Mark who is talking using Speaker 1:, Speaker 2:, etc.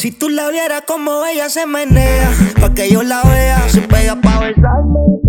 Speaker 1: Si tú la vieras como ella se menea, pa' que yo la vea, se pega pa' besarme.